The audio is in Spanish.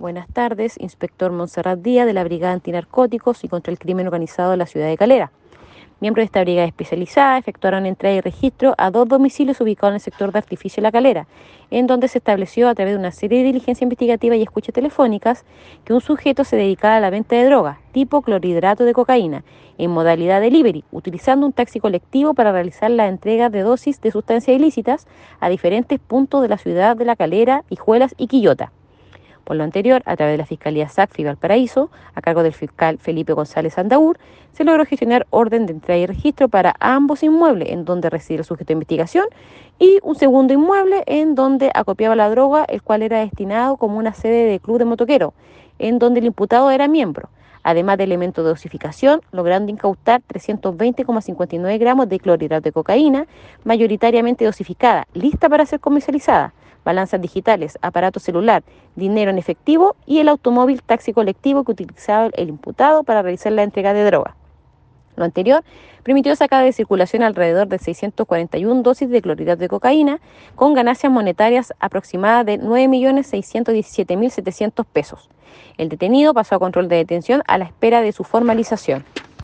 Buenas tardes, inspector Monserrat Díaz de la Brigada Antinarcóticos y contra el Crimen Organizado de la ciudad de Calera. Miembros de esta brigada especializada efectuaron entrega y registro a dos domicilios ubicados en el sector de Artificio La Calera, en donde se estableció a través de una serie de diligencias investigativas y escuchas telefónicas que un sujeto se dedicaba a la venta de drogas tipo clorhidrato de cocaína en modalidad delivery, utilizando un taxi colectivo para realizar la entrega de dosis de sustancias ilícitas a diferentes puntos de la ciudad de La Calera, Hijuelas y Quillota. Por lo anterior, a través de la Fiscalía SACFI Valparaíso, a cargo del fiscal Felipe González Andaur, se logró gestionar orden de entrega y registro para ambos inmuebles en donde reside el sujeto de investigación y un segundo inmueble en donde acopiaba la droga, el cual era destinado como una sede de club de motoquero, en donde el imputado era miembro. Además de elementos de dosificación, logrando incautar 320,59 gramos de clorhidrato de cocaína, mayoritariamente dosificada, lista para ser comercializada balanzas digitales, aparato celular, dinero en efectivo y el automóvil taxi colectivo que utilizaba el imputado para realizar la entrega de droga. Lo anterior permitió sacar de circulación alrededor de 641 dosis de clorhidrato de cocaína con ganancias monetarias aproximadas de 9.617.700 pesos. El detenido pasó a control de detención a la espera de su formalización.